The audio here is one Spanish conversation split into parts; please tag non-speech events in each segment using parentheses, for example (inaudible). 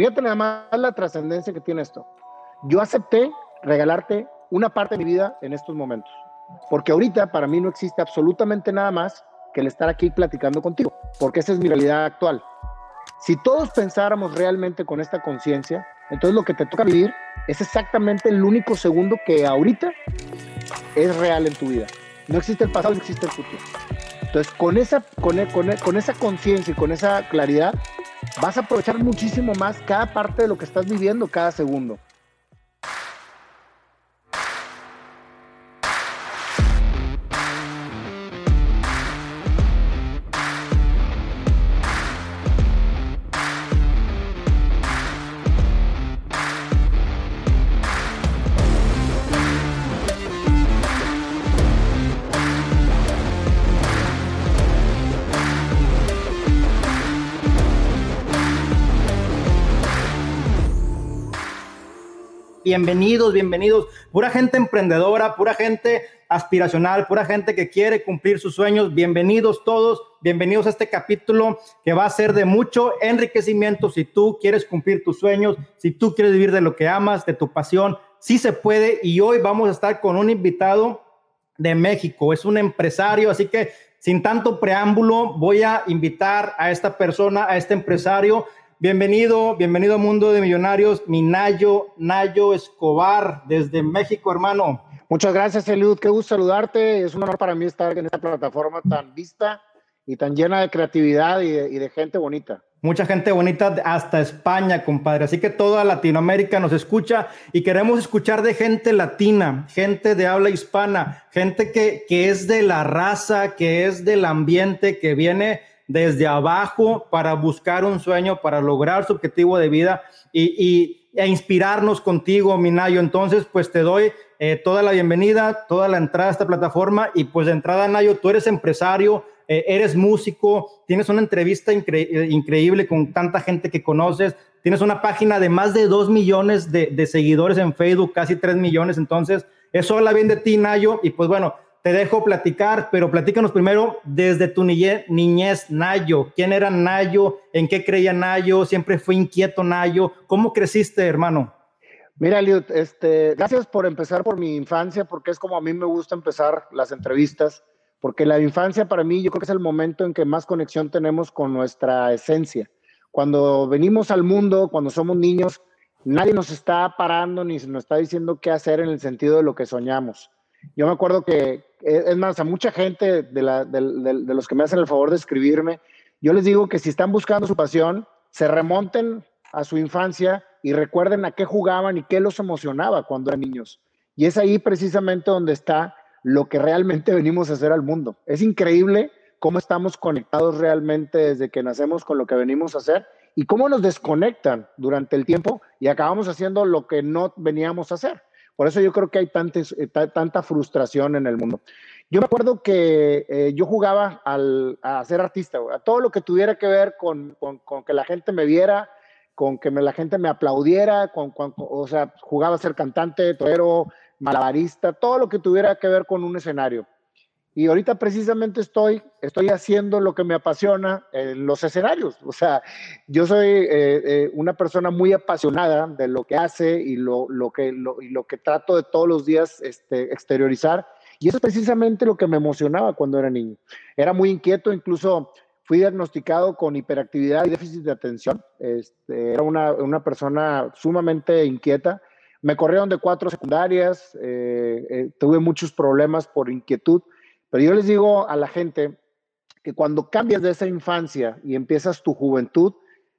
Fíjate nada más la trascendencia que tiene esto. Yo acepté regalarte una parte de mi vida en estos momentos, porque ahorita para mí no existe absolutamente nada más que el estar aquí platicando contigo, porque esa es mi realidad actual. Si todos pensáramos realmente con esta conciencia, entonces lo que te toca vivir es exactamente el único segundo que ahorita es real en tu vida. No existe el pasado, no existe el futuro. Entonces, con esa, con, con, con esa conciencia y con esa claridad, vas a aprovechar muchísimo más cada parte de lo que estás viviendo cada segundo. Bienvenidos, bienvenidos. Pura gente emprendedora, pura gente aspiracional, pura gente que quiere cumplir sus sueños. Bienvenidos todos, bienvenidos a este capítulo que va a ser de mucho enriquecimiento. Si tú quieres cumplir tus sueños, si tú quieres vivir de lo que amas, de tu pasión, sí se puede. Y hoy vamos a estar con un invitado de México. Es un empresario, así que sin tanto preámbulo, voy a invitar a esta persona, a este empresario Bienvenido, bienvenido al mundo de millonarios, mi Nayo, Nayo Escobar, desde México, hermano. Muchas gracias, Eliud. Qué gusto saludarte. Es un honor para mí estar en esta plataforma tan vista y tan llena de creatividad y de, gente bonita. Mucha gente bonita hasta España, compadre. Así que toda Latinoamérica nos escucha y queremos escuchar de gente latina, gente de habla hispana, gente que, que es de la raza, que es del ambiente, que viene desde abajo para buscar un sueño, para lograr su objetivo de vida y, e inspirarnos contigo, Minayo. Entonces, pues te doy eh, toda la bienvenida, toda la entrada a esta plataforma y pues de entrada, Nayo, tú eres empresario, eh, eres músico, tienes una entrevista eh, increíble con tanta gente que conoces, tienes una página de más de dos millones de, seguidores en Facebook, casi tres millones, entonces eso habla bien de ti, Nayo, y pues bueno, te dejo platicar, pero platícanos primero desde tu niñez, Nayo. ¿Quién era Nayo? ¿En qué creía Nayo? ¿Siempre fue inquieto Nayo? ¿Cómo creciste, hermano? Mira, Liud, este, gracias por empezar por mi infancia, porque es como a mí me gusta empezar las entrevistas, porque la infancia para mí yo creo que es el momento en que más conexión tenemos con nuestra esencia. Cuando venimos al mundo, cuando somos niños, nadie nos está parando ni nos está diciendo qué hacer en el sentido de lo que soñamos. Yo me acuerdo que es más, a mucha gente de, los que me hacen el favor de escribirme, yo les digo que si están buscando su pasión, se remonten a su infancia y recuerden a qué jugaban y qué los emocionaba cuando eran niños. Y es ahí precisamente donde está lo que realmente (laughs) venimos a hacer al mundo. Es increíble cómo estamos conectados realmente desde que nacemos con lo que venimos a hacer y cómo nos desconectan durante el tiempo y acabamos haciendo lo que no veníamos a hacer. Por eso yo creo que hay eh, tanta frustración en el mundo. Yo me acuerdo que eh, yo jugaba a ser artista, a todo lo que tuviera que ver con, que la gente me viera, con que la gente me aplaudiera, con, o sea, jugaba a ser cantante, torero, malabarista, todo lo que tuviera que ver con un escenario. Y ahorita precisamente estoy, estoy haciendo lo que me apasiona en los escenarios. O sea, yo soy eh, eh, una persona muy apasionada de lo que hace y lo, lo que, lo, y lo que trato de todos los días este, exteriorizar. Y eso es precisamente lo que me emocionaba cuando era niño. Era muy inquieto, incluso fui diagnosticado con hiperactividad y déficit de atención. Este, era una, una, persona sumamente inquieta. Me corrieron de cuatro secundarias, eh, tuve muchos problemas por inquietud pero yo les digo a la gente que cuando cambias de esa infancia y empiezas tu juventud,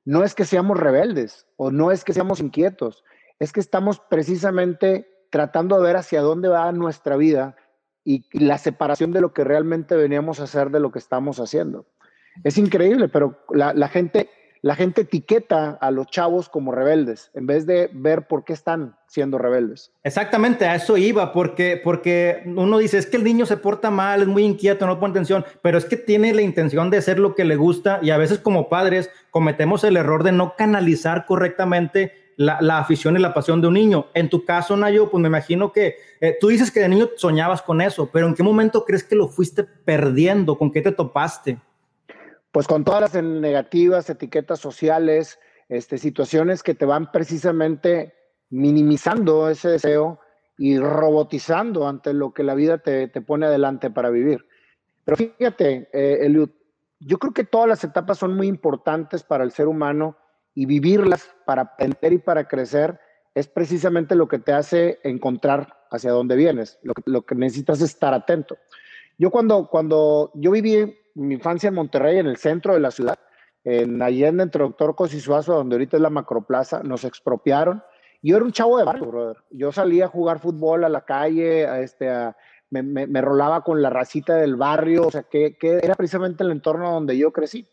no es que seamos rebeldes o no es que seamos inquietos, es que estamos precisamente tratando de ver hacia dónde va nuestra vida y, la separación de lo que realmente veníamos a hacer de lo que estamos haciendo. Es increíble, pero la, la gente la gente etiqueta a los chavos como rebeldes en vez de ver por qué están siendo rebeldes. Exactamente, a eso iba, porque, porque uno dice, es que el niño se porta mal, es muy inquieto, no pone atención, pero es que tiene la intención de hacer lo que le gusta y a veces como padres cometemos el error de no canalizar correctamente la, afición y la pasión de un niño. En tu caso, Nayo, pues me imagino que eh, tú dices que de niño soñabas con eso, pero ¿en qué momento crees que lo fuiste perdiendo? ¿Con qué te topaste? Pues con todas las negativas etiquetas sociales, este, situaciones que te van precisamente minimizando ese deseo y robotizando ante lo que la vida te, pone adelante para vivir. Pero fíjate, eh, Eliud, yo creo que todas las etapas son muy importantes para el ser humano y vivirlas para aprender y para crecer es precisamente lo que te hace encontrar hacia dónde vienes. Lo que, necesitas es estar atento. Yo cuando, cuando yo viví mi infancia en Monterrey, en el centro de la ciudad, en Allende, entre Doctor Cosisuazo, donde ahorita es la Macroplaza, nos expropiaron. Yo era un chavo de barrio, brother. Yo salía a jugar fútbol a la calle, a este, me, me, rolaba con la racita del barrio, o sea, que, que, era precisamente el entorno donde yo crecí.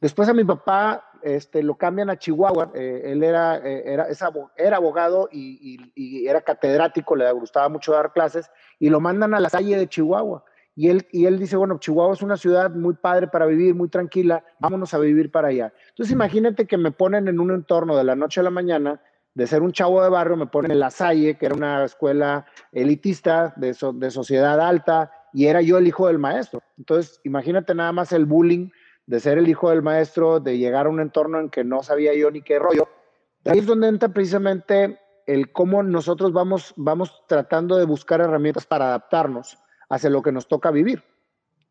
Después a mi papá este, lo cambian a Chihuahua, eh, él era, eh, era, era abogado y, y, y, era catedrático, le gustaba mucho dar clases, y lo mandan a la calle de Chihuahua. Y él, y él dice, bueno, Chihuahua es una ciudad muy padre para vivir, muy tranquila, vámonos a vivir para allá. Entonces imagínate que me ponen en un entorno de la noche a la mañana, de ser un chavo de barrio, me ponen en La Salle, que era una escuela elitista de, de sociedad alta, y era yo el hijo del maestro. Entonces imagínate nada más el bullying de ser el hijo del maestro, de llegar a un entorno en que no sabía yo ni qué rollo. Ahí es donde entra precisamente el cómo nosotros vamos, vamos tratando de buscar herramientas para adaptarnos hacia lo que nos toca vivir.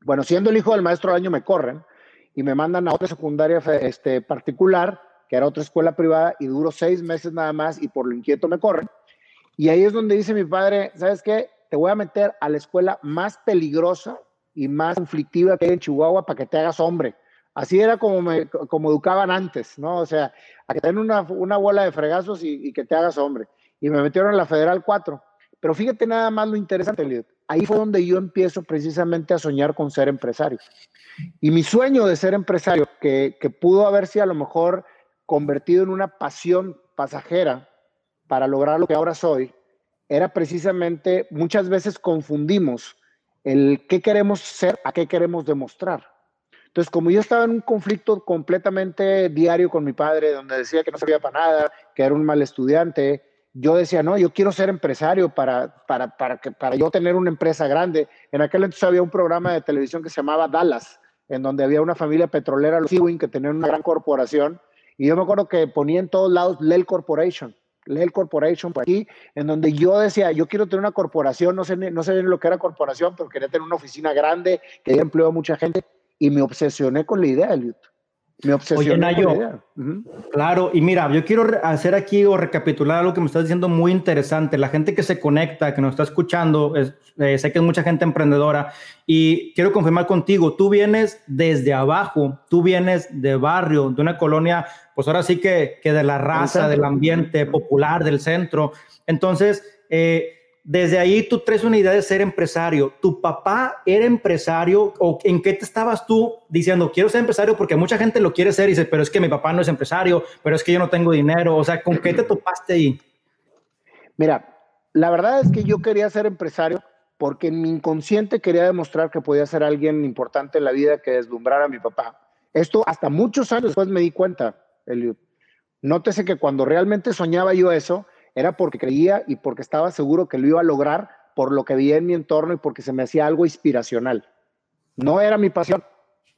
Bueno, siendo el hijo del maestro del año me corren y me mandan a otra secundaria este, particular, que era otra escuela privada, y duro seis meses nada más y por lo inquieto me corren. Y ahí es donde dice mi padre, ¿sabes qué? Te voy a meter a la escuela más peligrosa y más conflictiva que hay en Chihuahua para que te hagas hombre. Así era como me como educaban antes, ¿no? O sea, a que te una, una bola de fregazos y, y, que te hagas hombre. Y me metieron en la Federal 4. Pero fíjate nada más lo interesante, Lidia ahí fue donde yo empiezo precisamente a soñar con ser empresario. Y mi sueño de ser empresario, que, que pudo haberse a lo mejor convertido en una pasión pasajera para lograr lo que ahora soy, era precisamente, muchas veces confundimos el qué queremos ser a qué queremos demostrar. Entonces, como yo estaba en un conflicto completamente diario con mi padre, donde decía que no sabía para nada, que era un mal estudiante, yo decía, no, yo quiero ser empresario para, para, para, que, para yo tener una empresa grande. En aquel entonces había un programa de televisión que se llamaba Dallas, en donde había una familia petrolera, los Ewing, que tenían una gran corporación. Y yo me acuerdo que ponía en todos lados Lel Corporation, Lel Corporation por aquí, en donde yo decía, yo quiero tener una corporación, no sé, no sé lo que era corporación, pero quería tener una oficina grande, que haya empleo a mucha gente. Y me obsesioné con la idea, Eliot. Me Oye, Nayo, claro, y mira, yo quiero hacer aquí o recapitular algo que me estás diciendo muy interesante. La gente que se conecta, que nos está escuchando, eh, sé que es mucha gente emprendedora y quiero confirmar contigo, tú vienes desde abajo, tú vienes de barrio, de una colonia, pues ahora sí que, que de la raza, del ambiente popular, del centro. Entonces, eh, desde ahí tú traes una idea de ser empresario. ¿Tu papá era empresario o en qué te estabas tú diciendo, quiero ser empresario? Porque mucha gente lo quiere ser y dice, pero es que mi papá no es empresario, pero es que yo no tengo dinero. O sea, ¿con qué te topaste ahí? Mira, la verdad es que yo quería ser empresario porque en mi inconsciente quería demostrar que podía ser alguien importante en la vida que deslumbrara a mi papá. Esto hasta muchos años después me di cuenta, Eliud. Nótese que cuando realmente soñaba yo eso, era porque creía y porque estaba seguro que lo iba a lograr por lo que veía en mi entorno y porque se me hacía algo inspiracional. No era mi pasión,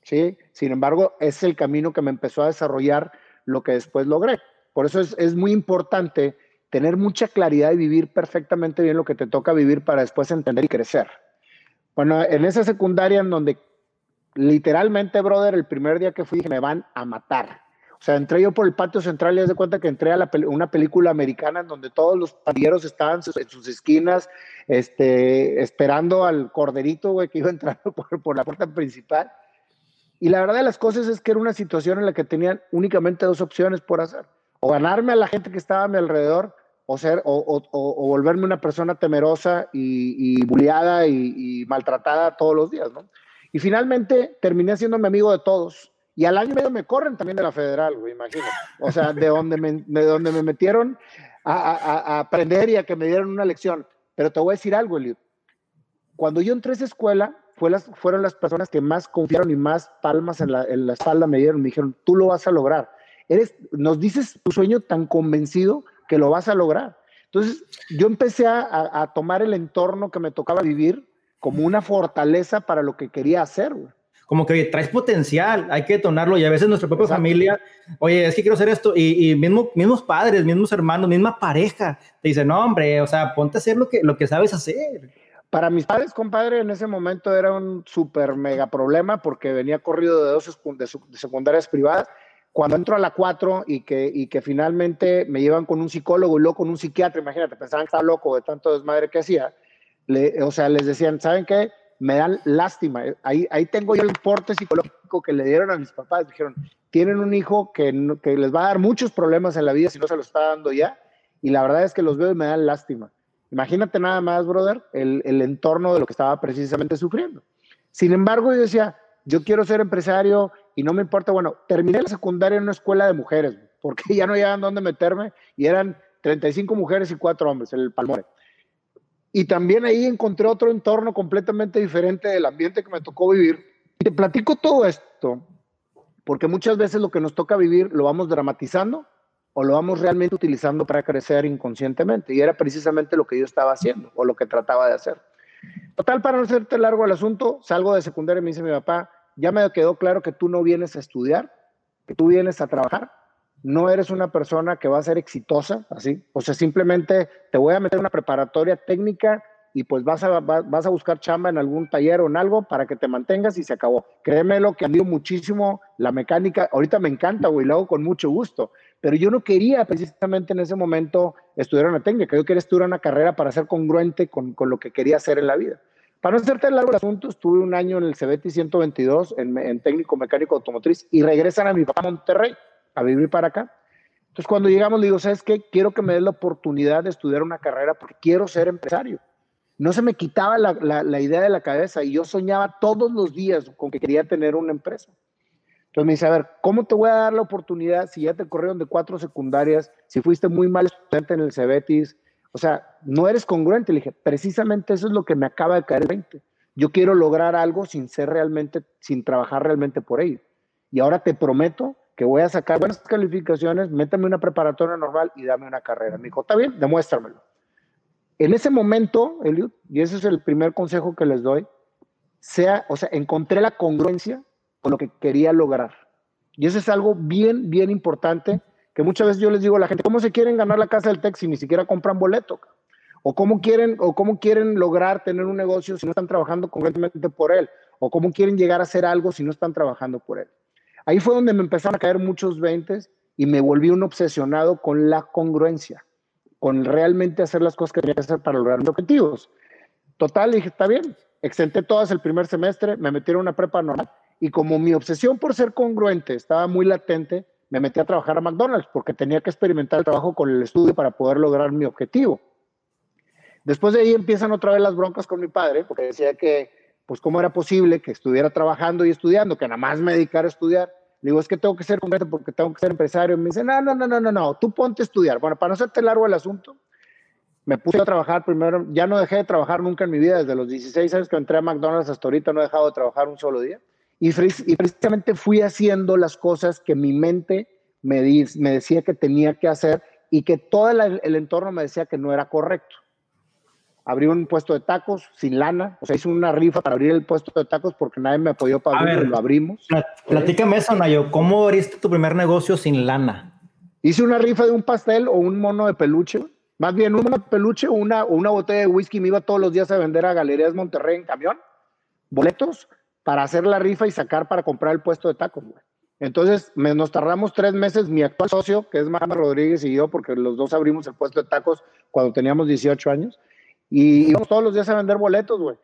¿sí? Sin embargo, es el camino que me empezó a desarrollar lo que después logré. Por eso es, es muy importante tener mucha claridad y vivir perfectamente bien lo que te toca vivir para después entender y crecer. Bueno, en esa secundaria en donde literalmente, brother, el primer día que fui dije, me van a matar. O sea, entré yo por el patio central y haz de cuenta que entré a una película americana en donde todos los pandilleros estaban en sus esquinas, este, esperando al corderito, que iba (laughs) entrando por, por la puerta principal. Y la verdad de las cosas es que era una situación en la que tenían únicamente dos opciones por hacer. O ganarme a la gente que estaba a mi alrededor, o, ser, o, volverme una persona temerosa y, bulliada y, y, maltratada todos los días, ¿no? Y finalmente terminé siendo mi amigo de todos. Y al año y medio me corren también de la federal, güey, imagínate. O sea, de donde me, de donde me metieron a, a, a, aprender y a que me dieran una lección. Pero te voy a decir algo, Eliud. Cuando yo entré a esa escuela, fue las, fueron las personas que más confiaron y más palmas en la, en la espalda me dieron. Me dijeron, tú lo vas a lograr. Eres, nos dices tu sueño tan convencido que lo vas a lograr. Entonces, yo empecé a, a tomar el entorno que me tocaba vivir como una fortaleza para lo que quería hacer, güey. Como que traes potencial, hay que detonarlo y a veces nuestra propia familia, oye, es que quiero hacer esto y, y mismo, mismos padres, mismos hermanos, misma pareja, te dicen, no, hombre, o sea, ponte a hacer lo que, lo que sabes hacer. Para mis padres, compadre, en ese momento era un súper mega problema porque venía corrido de dos de secundarias privadas. Cuando entro a la 4 y que, y que finalmente me llevan con un psicólogo y luego con un psiquiatra, imagínate, pensaban que estaba loco de tanto desmadre que hacía, o sea, les decían, ¿saben qué? Me dan lástima. Ahí, ahí tengo yo el porte psicológico que le dieron a mis papás. Dijeron, tienen un hijo que, que les va a dar muchos problemas en la vida si no se lo está dando ya. Y la verdad es que los veo me dan lástima. Imagínate nada más, brother, el, el entorno de lo que estaba precisamente sufriendo. Sin embargo, yo decía, yo quiero ser empresario y no me importa, bueno, terminé la secundaria en una escuela de mujeres, porque (laughs) ya no había dónde meterme y eran 35 mujeres y 4 hombres, el Palmore. Y también ahí encontré otro entorno completamente diferente del ambiente que me tocó vivir. Y te platico todo esto, porque muchas veces lo que nos toca vivir lo vamos dramatizando o lo vamos realmente utilizando para crecer inconscientemente. Y era precisamente lo que yo estaba haciendo o lo que trataba de hacer. Total, para no hacerte largo el asunto, salgo de secundaria y me dice mi papá, ya me quedó claro que tú no vienes a estudiar, que tú vienes a trabajar no eres una persona que va a ser exitosa, así. O sea, simplemente te voy a meter una preparatoria técnica y pues vas a, vas a buscar chamba en algún taller o en algo para que te mantengas y se acabó. Créeme lo que admiro muchísimo la mecánica. Ahorita me encanta, güey, lo hago con mucho gusto. Pero yo no quería precisamente en ese momento estudiar una técnica. Yo quería estudiar una carrera para ser congruente con, con lo que quería hacer en la vida. Para no hacerte largo el asunto, estuve un año en el CBT 122 en, en técnico mecánico automotriz y regresan a mi papá a Monterrey a vivir para acá. Entonces, cuando llegamos, le digo, ¿sabes qué? Quiero que me des la oportunidad de estudiar una carrera porque quiero ser empresario. No se me quitaba la, la, idea de la cabeza y yo soñaba todos los días con que quería tener una empresa. Entonces me dice, a ver, ¿cómo te voy a dar la oportunidad si ya te corrieron de cuatro secundarias, si fuiste muy mal estudiante en el Cebetis? O sea, no eres congruente. Le dije, precisamente eso es lo que me acaba de caer el 20. Yo quiero lograr algo sin ser realmente, sin trabajar realmente por ello. Y ahora te prometo que voy a sacar buenas calificaciones, métame una preparatoria normal y dame una carrera. Me dijo, está bien, demuéstramelo. En ese momento, Eliud, y ese es el primer consejo que les doy, sea, o sea, encontré la congruencia con lo que quería lograr. Y eso es algo bien, bien importante, que muchas veces yo les digo a la gente, ¿cómo se quieren ganar la casa del TEC si ni siquiera compran boleto? ¿O cómo quieren, o cómo quieren lograr tener un negocio si no están trabajando congruentemente por él? ¿O cómo quieren llegar a hacer algo si no están trabajando por él? Ahí fue donde me empezaron a caer muchos veintes y me volví un obsesionado con la congruencia, con realmente hacer las cosas que tenía que hacer para lograr mis objetivos. Total, dije, está bien, exenté todas el primer semestre, me metí en una prepa normal y como mi obsesión por ser congruente estaba muy latente, me metí a trabajar a McDonald's porque tenía que experimentar el trabajo con el estudio para poder lograr mi objetivo. Después de ahí empiezan otra vez las broncas con mi padre, porque decía que pues cómo era posible que estuviera trabajando y estudiando, que nada más me dedicara a estudiar. Le digo, es que tengo que ser concreto porque tengo que ser empresario. Y me dice, no, no, no, no, no, no, tú ponte a estudiar. Bueno, para no hacerte largo el asunto, me puse a trabajar primero, ya no dejé de trabajar nunca en mi vida, desde los 16 años que entré a McDonald's hasta ahorita no he dejado de trabajar un solo día. Y, y precisamente fui haciendo las cosas que mi mente me, me decía que tenía que hacer y que todo el entorno me decía que no era correcto abrí un puesto de tacos sin lana, o sea, hice una rifa para abrir el puesto de tacos porque nadie me apoyó para abrirlo lo abrimos. Platícame eso, Nayo, ¿cómo abriste tu primer negocio sin lana? Hice una rifa de un pastel o un mono de peluche, más bien un mono de peluche o una, una botella de whisky, me iba todos los días a vender a Galerías Monterrey en camión, boletos para hacer la rifa y sacar para comprar el puesto de tacos, Entonces nos tardamos tres meses, mi actual socio, que es Mama Rodríguez y yo, porque los dos abrimos el puesto de tacos cuando teníamos 18 años, y íbamos todos los días a vender boletos, güey.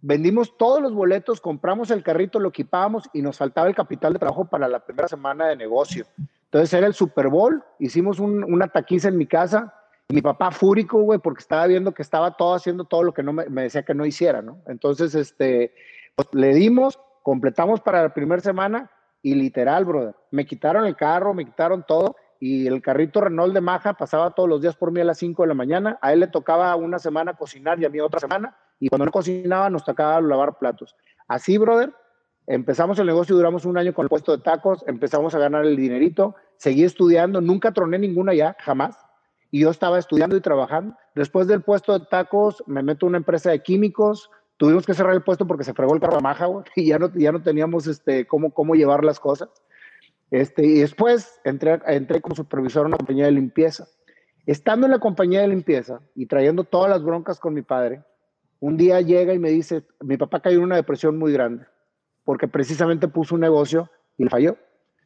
Vendimos todos los boletos, compramos el carrito, lo equipábamos y nos faltaba el capital de trabajo para la primera semana de negocio. Entonces era el Super Bowl, hicimos un, una taquiza en mi casa. Mi papá fúrico, güey, porque estaba viendo que estaba todo haciendo todo lo que no me, me decía que no hiciera, ¿no? Entonces, este, pues, le dimos, completamos para la primera semana y literal, brother, me quitaron el carro, me quitaron todo y el carrito Renault de Maja pasaba todos los días por mí a las 5 de la mañana. A él le tocaba una semana cocinar y a mí otra semana. Y cuando no cocinaba, nos tocaba lavar platos. Así, brother, empezamos el negocio, duramos un año con el puesto de tacos, empezamos a ganar el dinerito, seguí estudiando, nunca troné ninguna ya, jamás. Y yo estaba estudiando y trabajando. Después del puesto de tacos, me meto en una empresa de químicos, tuvimos que cerrar el puesto porque se fregó el carro de maja, (laughs) y ya no, ya no teníamos este, cómo, cómo llevar las cosas. Este, y después entré, entré como supervisor en una compañía de limpieza. Estando en la compañía de limpieza y trayendo todas las broncas con mi padre, un día llega y me dice, mi papá cayó en una depresión muy grande, porque precisamente puso un negocio y le falló.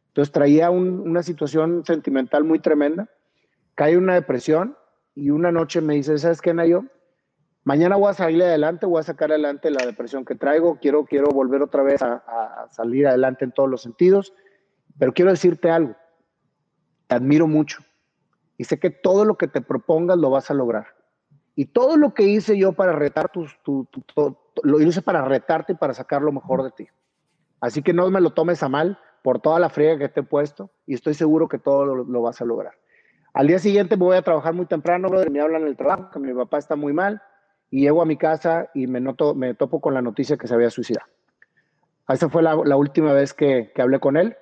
Entonces traía una situación sentimental muy tremenda, cae una depresión y una noche me dice, ¿sabes qué, Nayo? Mañana voy a salir adelante, voy a sacar adelante la depresión que traigo, quiero, quiero volver otra vez a, a salir adelante en todos los sentidos, pero quiero decirte algo, te admiro mucho y sé que todo lo que te propongas lo vas a lograr. Y todo lo que hice yo para retar tu, lo hice para retarte y para sacar lo mejor de ti. Así que no me lo tomes a mal por toda la friega que te he puesto y estoy seguro que todo lo, vas a lograr. Al día siguiente me voy a trabajar muy temprano, brother, me hablan en el trabajo que mi papá está muy mal y llego a mi casa y me, noto, me topo con la noticia que se había suicidado. Esa fue la, última vez que hablé con él.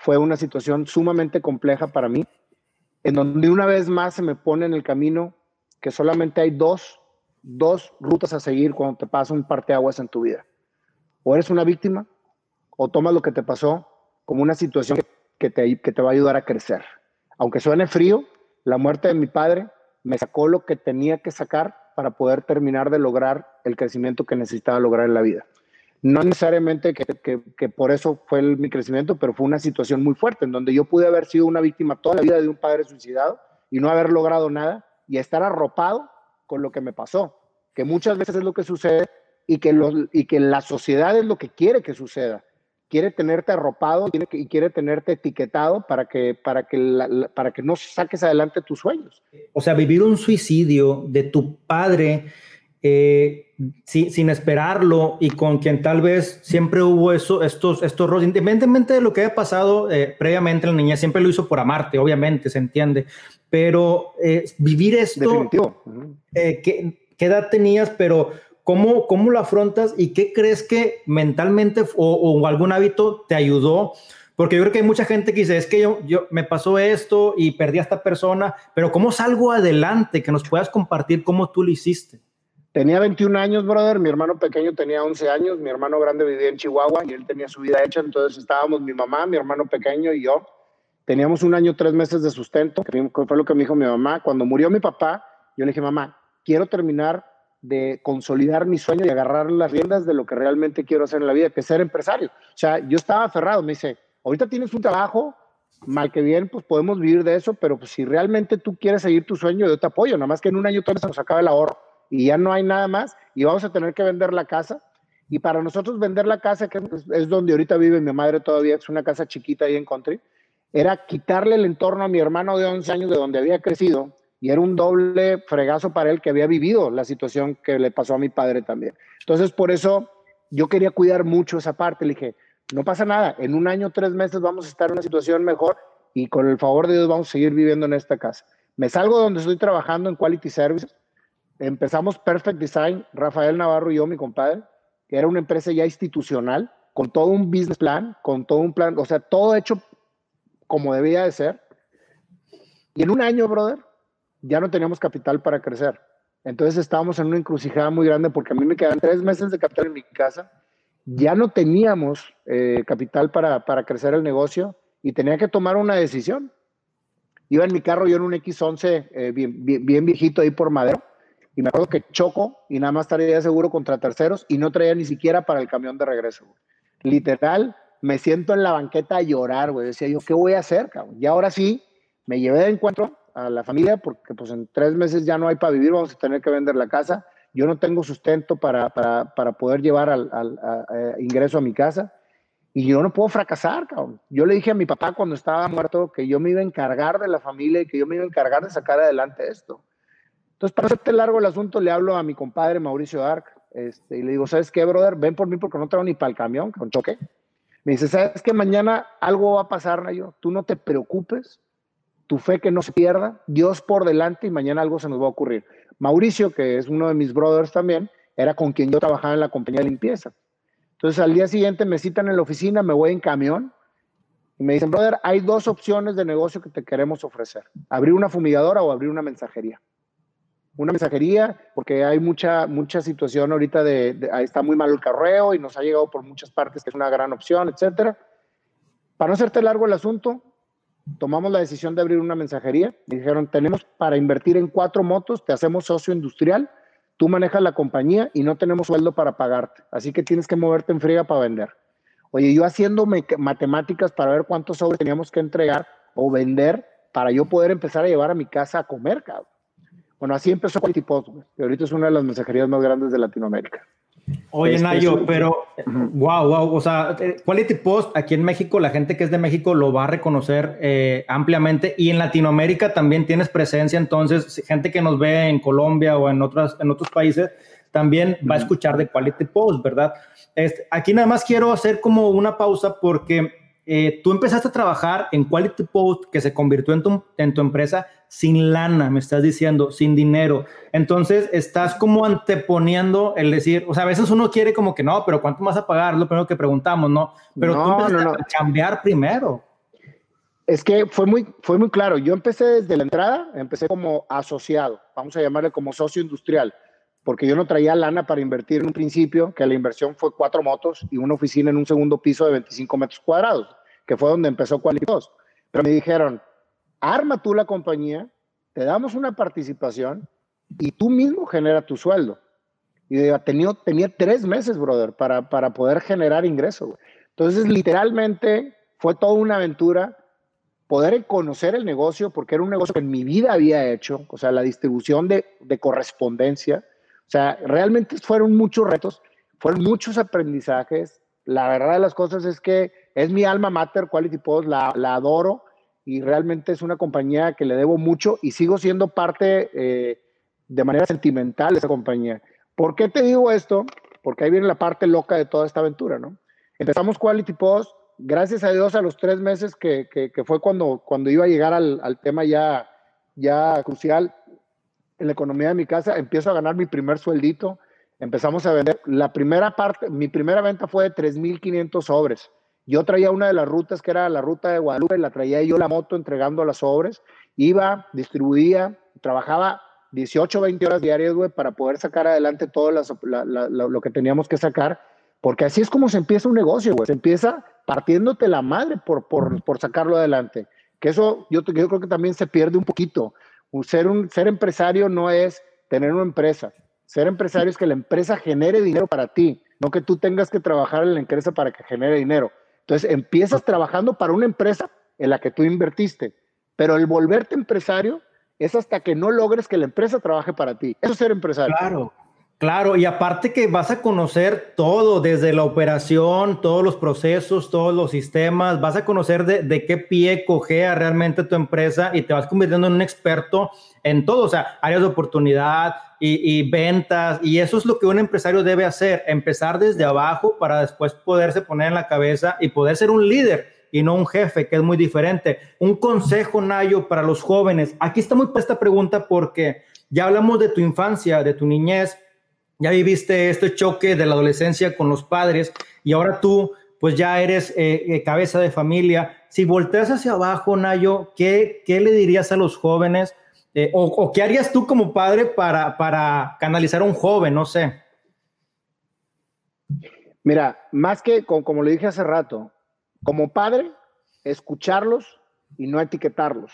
Fue una situación sumamente compleja para mí, en donde una vez más se me pone en el camino que solamente hay dos, dos rutas a seguir cuando te pasa un parteaguas en tu vida. O eres una víctima o tomas lo que te pasó como una situación que, te, que te va a ayudar a crecer. Aunque suene frío, la muerte de mi padre me sacó lo que tenía que sacar para poder terminar de lograr el crecimiento que necesitaba lograr en la vida. No necesariamente que, que, por eso fue el, mi crecimiento, pero fue una situación muy fuerte en donde yo pude haber sido una víctima toda la vida de un padre suicidado y no haber logrado nada y estar arropado con lo que me pasó, que muchas veces es lo que sucede y que, y que la sociedad es lo que quiere que suceda. Quiere tenerte arropado y quiere tenerte etiquetado para que, para, que para que no saques adelante tus sueños. O sea, vivir un suicidio de tu padre eh, sin esperarlo y con quien tal vez siempre hubo eso, estos, estos roles, independientemente de lo que haya pasado eh, previamente, la niña siempre lo hizo por amarte, obviamente, se entiende, pero eh, vivir esto, ¿qué, edad tenías? Pero ¿cómo, ¿cómo lo afrontas y qué crees que mentalmente o, o, algún hábito te ayudó? Porque yo creo que hay mucha gente que dice, es que yo, yo me pasó esto y perdí a esta persona, pero ¿cómo salgo adelante? Que nos puedas compartir cómo tú lo hiciste. Tenía 21 años, brother. Mi hermano pequeño tenía 11 años. Mi hermano grande vivía en Chihuahua y él tenía su vida hecha. Entonces estábamos mi mamá, mi hermano pequeño y yo. Teníamos un año, tres meses de sustento, que fue lo que me dijo mi mamá. Cuando murió mi papá, yo le dije, mamá, quiero terminar de consolidar mi sueño y agarrar las riendas de lo que realmente quiero hacer en la vida, que es ser empresario. O sea, yo estaba aferrado. Me dice, ahorita tienes un trabajo, mal que bien, pues podemos vivir de eso, pero pues, si realmente tú quieres seguir tu sueño, yo te apoyo. Nada más que en un año todo se nos acaba el ahorro y ya no hay nada más y vamos a tener que vender la casa. Y para nosotros vender la casa, que es donde ahorita vive mi madre todavía, es una casa chiquita ahí en country, era quitarle el entorno a mi hermano de 11 años de donde había crecido y era un doble fregazo para él que había vivido la situación que le pasó a mi padre también. Entonces, por eso yo quería cuidar mucho esa parte. Le dije, no pasa nada, en un año, tres meses vamos a estar en una situación mejor y con el favor de Dios vamos a seguir viviendo en esta casa. Me salgo donde estoy trabajando en Quality Services Empezamos Perfect Design, Rafael Navarro y yo, mi compadre, que era una empresa ya institucional, con todo un business plan, con todo un plan, o sea, todo hecho como debía de ser. Y en un año, brother, ya no teníamos capital para crecer. Entonces estábamos en una encrucijada muy grande porque a mí me quedan tres meses de capital en mi casa. Ya no teníamos eh, capital para, para crecer el negocio y tenía que tomar una decisión. Iba en mi carro, yo en un X11 eh, bien, bien, bien, viejito ahí por Madero y me acuerdo que choco y nada más estaría seguro contra terceros y no traía ni siquiera para el camión de regreso. Literal, me siento en la banqueta a llorar, güey. Decía yo, ¿qué voy a hacer, cabrón? Y ahora sí, me llevé de encuentro a la familia porque pues en tres meses ya no hay para vivir, vamos a tener que vender la casa. Yo no tengo sustento para, para, para poder llevar al, al ingreso a mi casa y yo no puedo fracasar, cabrón. Yo le dije a mi papá cuando estaba muerto que yo me iba a encargar de la familia y que yo me iba a encargar de sacar adelante esto. Entonces, para hacerte largo el asunto, le hablo a mi compadre Mauricio Dark este, y le digo, ¿sabes qué, brother? Ven por mí porque no traigo ni para el camión, con choque. Me dice, ¿sabes qué? Mañana algo va a pasar, Nayo. Tú no te preocupes, tu fe que no se pierda, Dios por delante y mañana algo se nos va a ocurrir. Mauricio, que es uno de mis brothers también, era con quien yo trabajaba en la compañía de limpieza. Entonces, al día siguiente me citan en la oficina, me voy en camión y me dicen, brother, hay dos opciones de negocio que te queremos ofrecer. Abrir una fumigadora o abrir una mensajería. Una mensajería, porque hay mucha, mucha situación ahorita de, está muy mal el carreo y nos ha llegado por muchas partes que es una gran opción, etcétera. Para no hacerte largo el asunto, tomamos la decisión de abrir una mensajería. Dijeron, tenemos para invertir en cuatro motos, te hacemos socio industrial, tú manejas la compañía y no tenemos sueldo para pagarte. Así que tienes que moverte en friega para vender. Oye, yo haciendo matemáticas para ver cuántos sobres teníamos que entregar o vender para yo poder empezar a llevar a mi casa a comer, cabrón. Bueno, así empezó Quality Post, que ahorita es una de las mensajerías más grandes de Latinoamérica. Oye, este, Nayo, pero wow, wow, o sea, eh, Quality Post aquí en México, la gente que es de México lo va a reconocer eh, ampliamente y en Latinoamérica también tienes presencia, entonces gente que nos ve en Colombia o en, otras, en otros países también va a escuchar de Quality Post, ¿verdad? Este, aquí nada más quiero hacer como una pausa porque eh, tú empezaste a trabajar en Quality Post, que se convirtió en tu, en tu empresa sin lana, me estás diciendo, sin dinero. Entonces, estás como anteponiendo el decir, o sea, a veces uno quiere como que no, pero ¿cuánto vas a pagar? Lo primero que preguntamos, ¿no? Pero tú empezaste a cambiar primero. Es que fue muy, fue muy claro. Yo empecé desde la entrada, empecé como asociado, vamos a llamarle como socio industrial, porque yo no traía lana para invertir en un principio, que la inversión fue cuatro motos y una oficina en un segundo piso de 25 metros cuadrados que fue donde empezó Quality Pero me dijeron, arma tú la compañía, te damos una participación y tú mismo genera tu sueldo. Y yo tenía, tres meses, brother, para, para poder generar ingreso. Entonces, literalmente, fue toda una aventura poder conocer el negocio, porque era un negocio que en mi vida había hecho, o sea, la distribución de, de correspondencia. O sea, realmente fueron muchos retos, fueron muchos aprendizajes. La verdad de las cosas es que es mi alma mater, Quality Post, la, adoro y realmente es una compañía que le debo mucho y sigo siendo parte eh, de manera sentimental de esa compañía. ¿Por qué te digo esto? Porque ahí viene la parte loca de toda esta aventura, ¿no? Empezamos Quality Post, gracias a Dios a los tres meses que, fue cuando, cuando iba a llegar al, al, tema ya, ya crucial en la economía de mi casa, empiezo a ganar mi primer sueldito, empezamos a vender, la primera parte, mi primera venta fue de 3.500 sobres. Yo traía una de las rutas que era la ruta de Guadalupe, la traía yo la moto entregando las sobres, iba, distribuía, trabajaba 18, 20 horas diarias, güey, para poder sacar adelante todo lo que teníamos que sacar, porque así es como se empieza un negocio, güey, se empieza partiéndote la madre por, por, sacarlo adelante, que eso yo, yo creo que también se pierde un poquito. Ser, un, ser empresario no es tener una empresa, ser empresario es que la empresa genere dinero para ti, no que tú tengas que trabajar en la empresa para que genere dinero. Entonces empiezas trabajando para una empresa en la que tú invertiste, pero el volverte empresario es hasta que no logres que la empresa trabaje para ti. Eso es ser empresario. Claro. Claro, y aparte que vas a conocer todo, desde la operación, todos los procesos, todos los sistemas, vas a conocer de, qué pie cogea realmente tu empresa y te vas convirtiendo en un experto en todo, o sea, áreas de oportunidad y, ventas, y eso es lo que un empresario debe hacer, empezar desde abajo para después poderse poner en la cabeza y poder ser un líder y no un jefe, que es muy diferente. Un consejo, Nayo, para los jóvenes. Aquí está muy esta pregunta porque ya hablamos de tu infancia, de tu niñez, ya viviste este choque de la adolescencia con los padres y ahora tú pues ya eres eh, eh, cabeza de familia. Si volteas hacia abajo, Nayo, ¿qué, qué le dirías a los jóvenes? Eh, o, qué harías tú como padre para, para canalizar a un joven? No sé. Mira, más que como, como le dije hace rato, como padre, escucharlos y no etiquetarlos.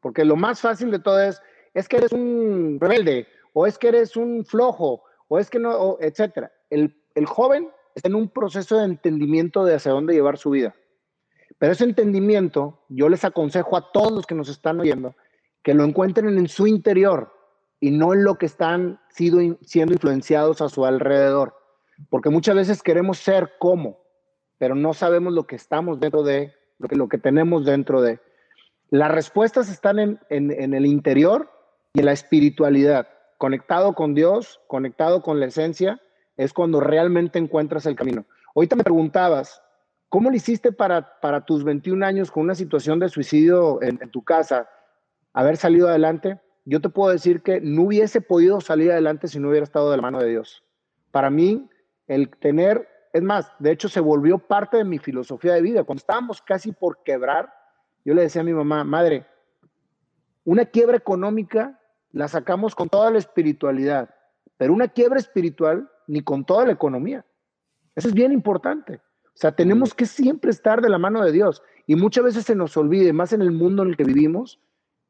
Porque lo más fácil de todo es, es que eres un rebelde o es que eres un flojo o es que no, etcétera. El, el joven está en un proceso de entendimiento de hacia dónde llevar su vida. Pero ese entendimiento, yo les aconsejo a todos los que nos están oyendo, que lo encuentren en su interior y no en lo que están sido, siendo influenciados a su alrededor. Porque muchas veces queremos ser como, pero no sabemos lo que estamos dentro de, lo que, lo que tenemos dentro de. Las respuestas están en, en, en el interior y en la espiritualidad conectado con Dios, conectado con la esencia, es cuando realmente encuentras el camino. Ahorita me preguntabas, ¿cómo lo hiciste para, para tus 21 años con una situación de suicidio en, tu casa, haber salido adelante? Yo te puedo decir que no hubiese podido salir adelante si no hubiera estado de la mano de Dios. Para mí, el tener, es más, de hecho se volvió parte de mi filosofía de vida. Cuando estábamos casi por quebrar, yo le decía a mi mamá, madre, una quiebra económica la sacamos con toda la espiritualidad, pero una quiebra espiritual ni con toda la economía. Eso es bien importante. O sea, tenemos que siempre estar de la mano de Dios. Y muchas veces se nos olvide, más en el mundo en el que vivimos,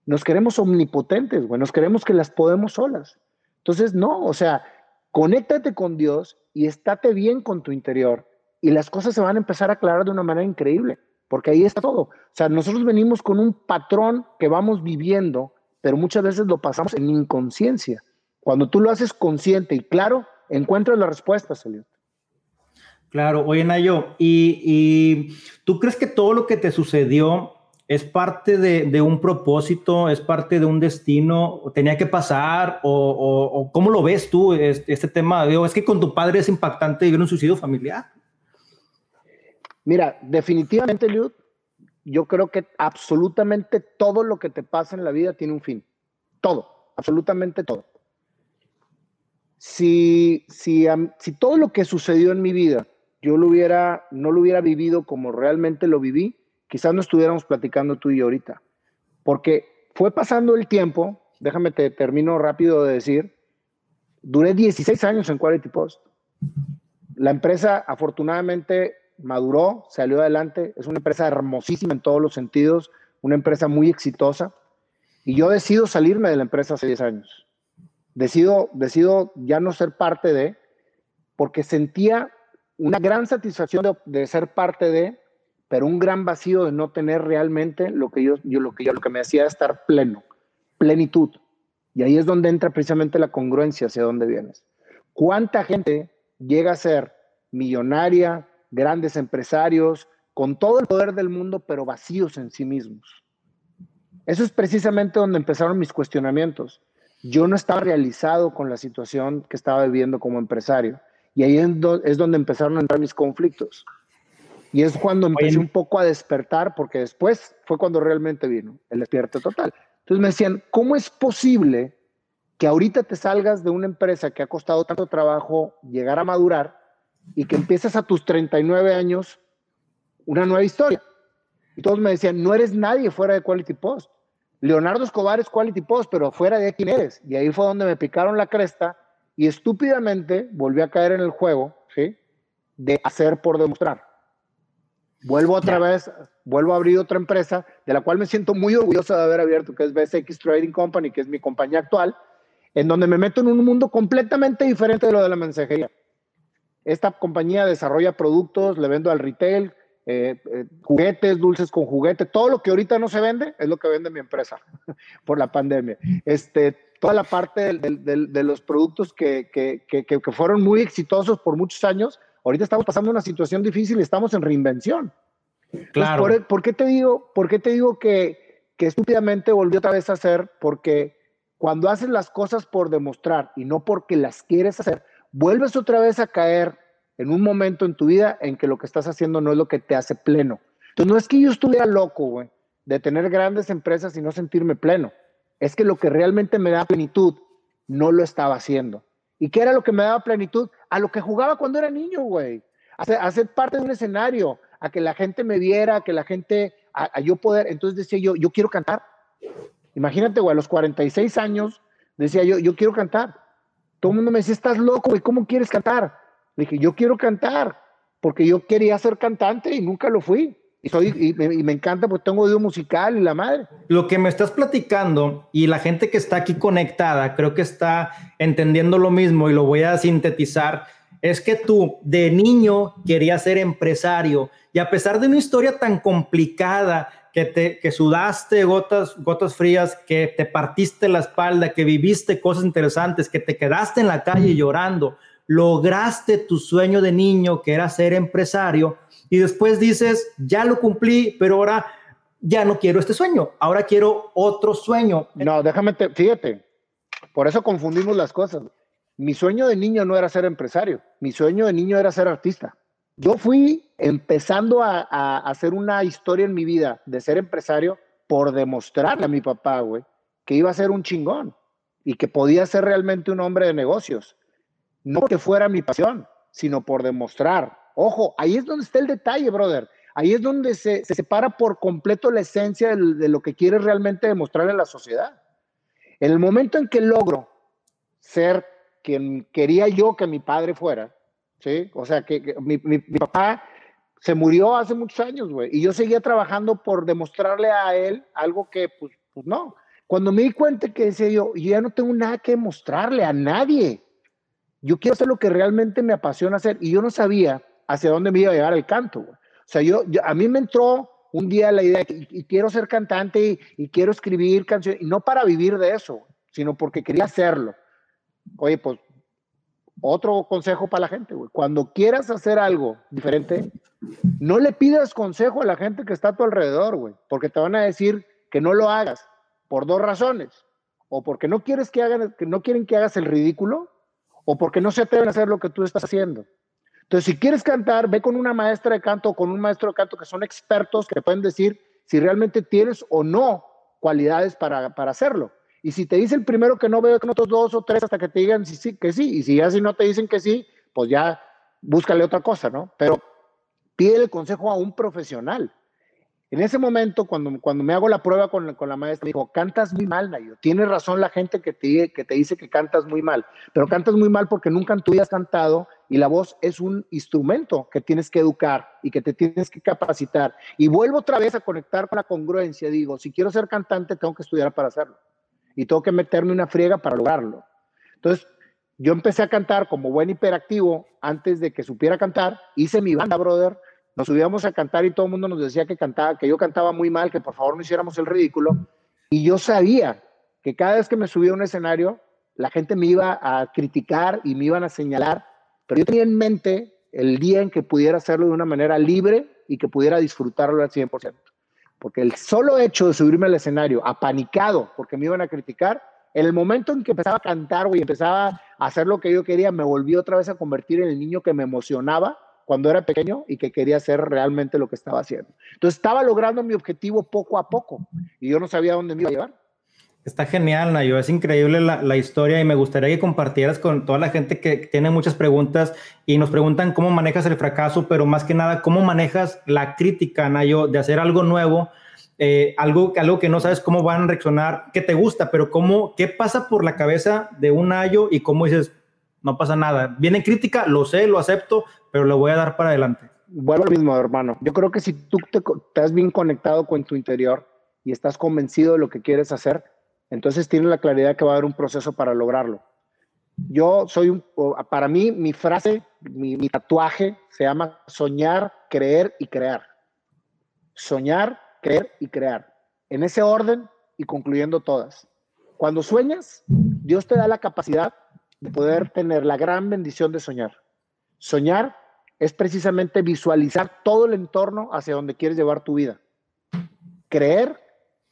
nos queremos omnipotentes, güey, nos queremos que las podemos solas. Entonces, no, o sea, conéctate con Dios y estate bien con tu interior y las cosas se van a empezar a aclarar de una manera increíble, porque ahí está todo. O sea, nosotros venimos con un patrón que vamos viviendo, pero muchas veces lo pasamos en inconsciencia. Cuando tú lo haces consciente y claro, encuentras la respuesta, Elliot. Claro, oye Nayo, ¿y, ¿y, tú crees que todo lo que te sucedió es parte de, un propósito, es parte de un destino, tenía que pasar, o, cómo lo ves tú este, este tema? es que con tu padre es impactante vivir un suicidio familiar. Mira, definitivamente, Liud, yo creo que absolutamente todo lo que te pasa en la vida tiene un fin. Todo, absolutamente todo. Si, si, si todo lo que sucedió en mi vida yo lo hubiera, no lo hubiera vivido como realmente lo viví, quizás no estuviéramos platicando tú y yo ahorita. Porque fue pasando el tiempo, déjame te termino rápido de decir, duré 16 años en Quality Post. La empresa afortunadamente maduró, salió adelante, es una empresa hermosísima en todos los sentidos, una empresa muy exitosa. Y yo decido salirme de la empresa hace 10 años. Decido, decido ya no ser parte de, porque sentía una gran satisfacción de, ser parte de, pero un gran vacío de no tener realmente lo que yo, yo, lo que yo, lo que me hacía estar pleno, plenitud. Y ahí es donde entra precisamente la congruencia hacia dónde vienes. ¿Cuánta gente llega a ser millonaria, grandes empresarios, con todo el poder del mundo, pero vacíos en sí mismos? Eso es precisamente donde empezaron mis cuestionamientos. Yo no estaba realizado con la situación que estaba viviendo como empresario. Y ahí es donde empezaron a entrar mis conflictos. Y es cuando empecé un poco a despertar, porque después fue cuando realmente vino el despierto total. Entonces me decían, ¿cómo es posible que ahorita te salgas de una empresa que ha costado tanto trabajo llegar a madurar y que empieces a tus 39 años una nueva historia? Y todos me decían, no eres nadie fuera de Quality Post. Leonardo Escobar es Quality Post, pero fuera de quién eres. Y ahí fue donde me picaron la cresta y estúpidamente volví a caer en el juego, ¿sí? De hacer por demostrar. Vuelvo otra vez, vuelvo a abrir otra empresa, de la cual me siento muy orgulloso de haber abierto, que es BSX Trading Company, que es mi compañía actual, en donde me meto en un mundo completamente diferente de lo de la mensajería. Esta compañía desarrolla productos, le vendo al retail, eh, eh, juguetes, dulces con juguete, todo lo que ahorita no se vende es lo que vende mi empresa (laughs) por la pandemia. Este, toda la parte de, los productos que, que, fueron muy exitosos por muchos años, ahorita estamos pasando una situación difícil y estamos en reinvención. Claro. por, qué te digo, por qué te digo que, que estúpidamente volví otra vez a hacer? Porque cuando haces las cosas por demostrar y no porque las quieres hacer, vuelves otra vez a caer en un momento en tu vida en que lo que estás haciendo no es lo que te hace pleno. Entonces, no es que yo estuviera loco, güey, de tener grandes empresas y no sentirme pleno es que lo que realmente me da plenitud no lo estaba haciendo. ¿Y qué era lo que me daba plenitud? A lo que jugaba cuando era niño, güey. A, ser parte de un escenario, a que la gente me viera, a que la gente, a, yo poder. Entonces decía yo, yo quiero cantar. Imagínate, güey, a los 46 años decía yo, yo quiero cantar. Todo el mundo me decía, estás loco, güey, ¿cómo quieres cantar? Le dije, yo quiero cantar, porque yo quería ser cantante y nunca lo fui. Y, soy, y, me, encanta porque tengo oído musical y la madre. Lo que me estás platicando y la gente que está aquí conectada, creo que está entendiendo lo mismo y lo voy a sintetizar, es que tú de niño querías ser empresario y a pesar de una historia tan complicada, que, te, que sudaste gotas, gotas frías, que te partiste la espalda, que viviste cosas interesantes, que te quedaste en la calle llorando, lograste tu sueño de niño, que era ser empresario, y después dices, ya lo cumplí, pero ahora ya no quiero este sueño, ahora quiero otro sueño. No, déjame, te, fíjate, por eso confundimos las cosas. Mi sueño de niño no era ser empresario, mi sueño de niño era ser artista. Yo fui empezando a, hacer una historia en mi vida de ser empresario por demostrarle a mi papá, güey, que iba a ser un chingón y que podía ser realmente un hombre de negocios. No porque fuera mi pasión, sino por demostrar Ojo, ahí es donde está el detalle, brother. Ahí es donde se, separa por completo la esencia de, lo que quieres realmente demostrarle a la sociedad. En el momento en que logro ser quien quería yo que mi padre fuera, ¿sí? O sea, que, mi, mi, papá se murió hace muchos años, güey, y yo seguía trabajando por demostrarle a él algo que, pues, pues no. Cuando me di cuenta que decía yo, yo ya no tengo nada que mostrarle a nadie. Yo quiero hacer lo que realmente me apasiona hacer y yo no sabía hacia dónde me iba a llevar el canto, güey. O sea, yo, a mí me entró un día la idea de y, quiero ser cantante y, y, quiero escribir canciones, y no para vivir de eso, sino porque quería hacerlo. Oye, pues otro consejo para la gente, güey. Cuando quieras hacer algo diferente, no le pidas consejo a la gente que está a tu alrededor, güey, porque te van a decir que no lo hagas por dos razones. O porque no quieres que hagan, que no quieren que hagas el ridículo, o porque no se atreven a hacer lo que tú estás haciendo. Entonces, si quieres cantar, ve con una maestra de canto o con un maestro de canto que son expertos que pueden decir si realmente tienes o no cualidades para, para hacerlo. Y si te dice el primero que no, veo con otros dos o tres hasta que te digan sí, sí, que sí. Y si ya si no te dicen que sí, pues ya búscale otra cosa, ¿no? Pero pide el consejo a un profesional. En ese momento, cuando, cuando me hago la prueba con, con la maestra, me dijo, cantas muy mal, Nayo. Tiene razón la gente que te, que te dice que cantas muy mal, pero cantas muy mal porque nunca en tu vida has cantado y la voz es un instrumento que tienes que educar y que te tienes que capacitar. Y vuelvo otra vez a conectar con la congruencia. Digo, si quiero ser cantante, tengo que estudiar para hacerlo y tengo que meterme una friega para lograrlo. Entonces, yo empecé a cantar como buen hiperactivo antes de que supiera cantar. Hice mi banda, brother. Nos subíamos a cantar y todo el mundo nos decía que cantaba, que yo cantaba muy mal, que por favor no hiciéramos el ridículo. Y yo sabía que cada vez que me subía a un escenario, la gente me iba a criticar y me iban a señalar, pero yo tenía en mente el día en que pudiera hacerlo de una manera libre y que pudiera disfrutarlo al 100%. Porque el solo hecho de subirme al escenario apanicado porque me iban a criticar, en el momento en que empezaba a cantar, y empezaba a hacer lo que yo quería, me volví otra vez a convertir en el niño que me emocionaba cuando era pequeño y que quería hacer realmente lo que estaba haciendo. Entonces estaba logrando mi objetivo poco a poco y yo no sabía dónde me iba a llevar. Está genial, Nayo. Es increíble la, historia y me gustaría que compartieras con toda la gente que tiene muchas preguntas y nos preguntan cómo manejas el fracaso, pero más que nada, cómo manejas la crítica, Nayo, de hacer algo nuevo, eh, algo, algo que no sabes cómo van a reaccionar, que te gusta, pero cómo, qué pasa por la cabeza de un Nayo y cómo dices, no pasa nada. Viene crítica, lo sé, lo acepto, pero lo voy a dar para adelante. Bueno, lo mismo, hermano. Yo creo que si tú te, estás bien conectado con tu interior y estás convencido de lo que quieres hacer, entonces tienes la claridad que va a haber un proceso para lograrlo. Yo soy un, para mí, mi frase, mi, mi tatuaje se llama soñar, creer y crear. Soñar, creer y crear. En ese orden y concluyendo todas. Cuando sueñas, Dios te da la capacidad de poder tener la gran bendición de soñar. Soñar es precisamente visualizar todo el entorno hacia donde quieres llevar tu vida. Creer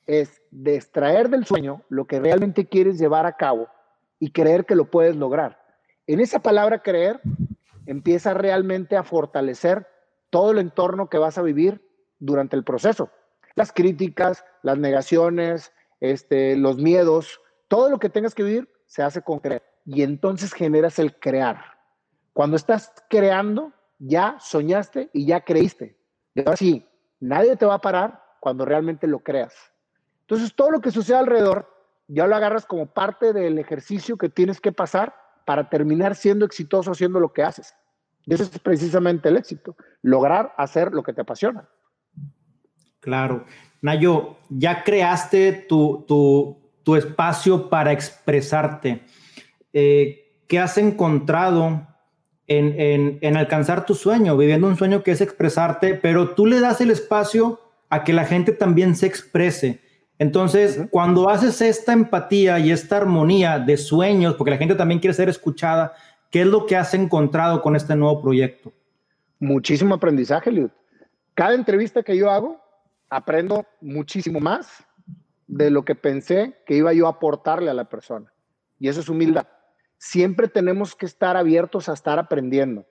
es de extraer del sueño lo que realmente quieres llevar a cabo y creer que lo puedes lograr. En esa palabra creer empieza realmente a fortalecer todo el entorno que vas a vivir durante el proceso. Las críticas, las negaciones, este, los miedos, todo lo que tengas que vivir se hace con creer. Y entonces generas el crear. Cuando estás creando, ya soñaste y ya creíste. Y ahora sí, nadie te va a parar cuando realmente lo creas. Entonces, todo lo que sucede alrededor, ya lo agarras como parte del ejercicio que tienes que pasar para terminar siendo exitoso haciendo lo que haces. Y ese es precisamente el éxito, lograr hacer lo que te apasiona. Claro. Nayo, ya creaste tu, tu, tu espacio para expresarte. Eh, ¿Qué has encontrado en, en, en alcanzar tu sueño, viviendo un sueño que es expresarte, pero tú le das el espacio a que la gente también se exprese? Entonces, cuando haces esta empatía y esta armonía de sueños, porque la gente también quiere ser escuchada, ¿qué es lo que has encontrado con este nuevo proyecto? Muchísimo aprendizaje, Liud. Cada entrevista que yo hago, aprendo muchísimo más de lo que pensé que iba yo a aportarle a la persona. Y eso es humildad. Siempre tenemos que estar abiertos a estar aprendiendo.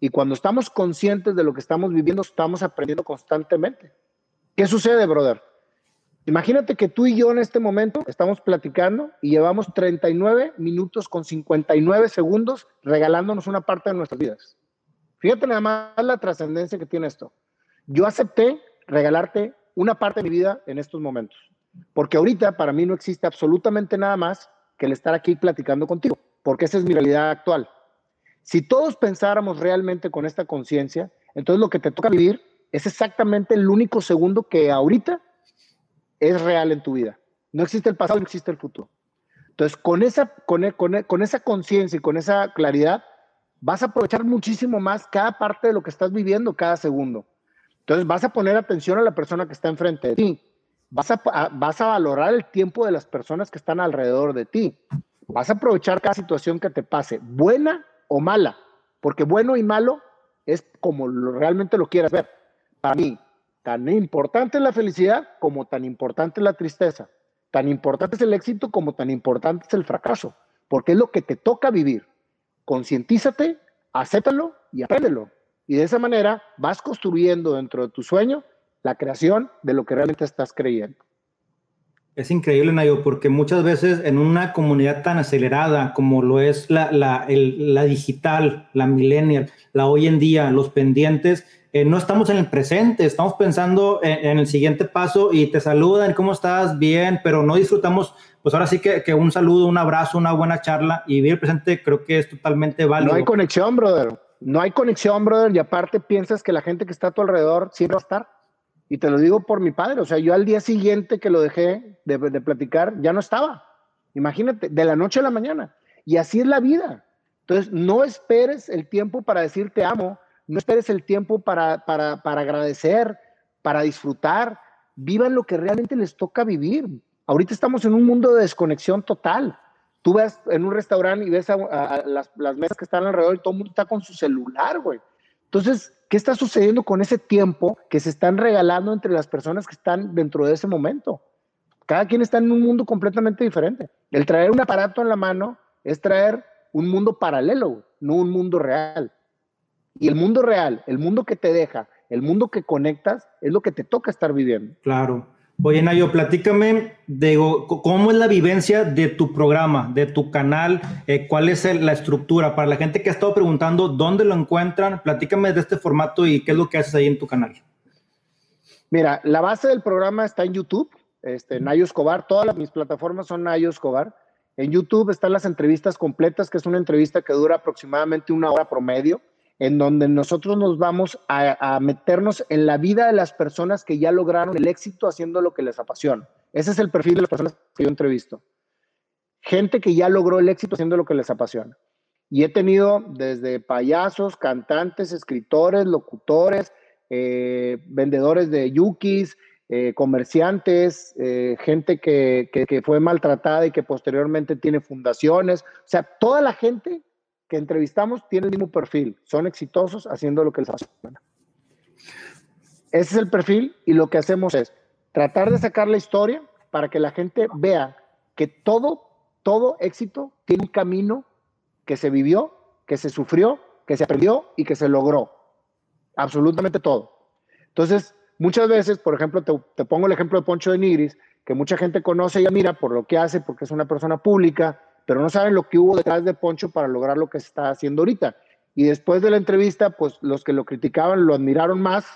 Y cuando estamos conscientes de lo que estamos viviendo, estamos aprendiendo constantemente. ¿Qué sucede, brother? Imagínate que tú y yo en este momento estamos platicando y llevamos 39 minutos con 59 segundos regalándonos una parte de nuestras vidas. Fíjate nada más la trascendencia que tiene esto. Yo acepté regalarte una parte de mi vida en estos momentos. Porque ahorita para mí no existe absolutamente nada más que el estar aquí platicando contigo, porque esa es mi realidad actual. Si todos pensáramos realmente con esta conciencia, entonces lo que te toca vivir es exactamente el único segundo que ahorita es real en tu vida. No existe el pasado, no existe el futuro. Entonces, con esa, con, con, con esa conciencia y con esa claridad, vas a aprovechar muchísimo más cada parte de lo que estás viviendo cada segundo. Entonces, vas a poner atención a la persona que está enfrente de ti. Vas a, vas a valorar el tiempo de las personas que están alrededor de ti. Vas a aprovechar cada situación que te pase, buena o mala, porque bueno y malo es como realmente lo quieras ver. Para mí, tan importante es la felicidad como tan importante es la tristeza. Tan importante es el éxito como tan importante es el fracaso, porque es lo que te toca vivir. Concientízate, acéptalo y apréndelo. Y de esa manera vas construyendo dentro de tu sueño la creación de lo que realmente estás creyendo. Es increíble, Nayo, porque muchas veces en una comunidad tan acelerada como lo es la, la, digital, la millennial, la hoy en día, los pendientes, eh, no estamos en el presente, estamos pensando en, el siguiente paso y te saludan, ¿cómo estás? Bien, pero no disfrutamos, pues ahora sí que, que, un saludo, un abrazo, una buena charla y vivir el presente creo que es totalmente válido. No hay conexión, brother. No hay conexión, brother, y aparte piensas que la gente que está a tu alrededor siempre va a estar. Y te lo digo por mi padre, o sea, yo al día siguiente que lo dejé de, de platicar, ya no estaba. Imagínate, de la noche a la mañana. Y así es la vida. Entonces, no esperes el tiempo para decir te amo, no esperes el tiempo para, para, para agradecer, para disfrutar. Vivan lo que realmente les toca vivir. Ahorita estamos en un mundo de desconexión total. Tú ves en un restaurante y ves a, las, las, mesas que están alrededor y todo el mundo está con su celular, güey. Entonces, ¿qué está sucediendo con ese tiempo que se están regalando entre las personas que están dentro de ese momento? Cada quien está en un mundo completamente diferente. El traer un aparato en la mano es traer un mundo paralelo, no un mundo real. Y el mundo real, el mundo que te deja, el mundo que conectas, es lo que te toca estar viviendo. Claro. Oye, Nayo, platícame de cómo es la vivencia de tu programa, de tu canal, eh, cuál es la estructura. Para la gente que ha estado preguntando dónde lo encuentran, platícame de este formato y qué es lo que haces ahí en tu canal. Mira, la base del programa está en YouTube, este, Nayo Escobar, todas mis plataformas son Nayo Escobar. En YouTube están las entrevistas completas, que es una entrevista que dura aproximadamente una hora promedio en donde nosotros nos vamos a, meternos en la vida de las personas que ya lograron el éxito haciendo lo que les apasiona. Ese es el perfil de las personas que yo entrevisto. Gente que ya logró el éxito haciendo lo que les apasiona. Y he tenido desde payasos, cantantes, escritores, locutores, eh, vendedores de yukis, eh, comerciantes, eh, gente que, que fue maltratada y que posteriormente tiene fundaciones. O sea, toda la gente que entrevistamos tienen el mismo perfil, son exitosos haciendo lo que les apasiona. Ese es el perfil y lo que hacemos es tratar de sacar la historia para que la gente vea que todo, todo éxito tiene un camino que se vivió, que se sufrió, que se aprendió y que se logró. Absolutamente todo. Entonces, muchas veces, por ejemplo, te, te pongo el ejemplo de Poncho de Nigris, que mucha gente conoce y admira por lo que hace, porque es una persona pública, pero no saben lo que hubo detrás de Poncho para lograr lo que se está haciendo ahorita. Y después de la entrevista, pues los que lo criticaban lo admiraron más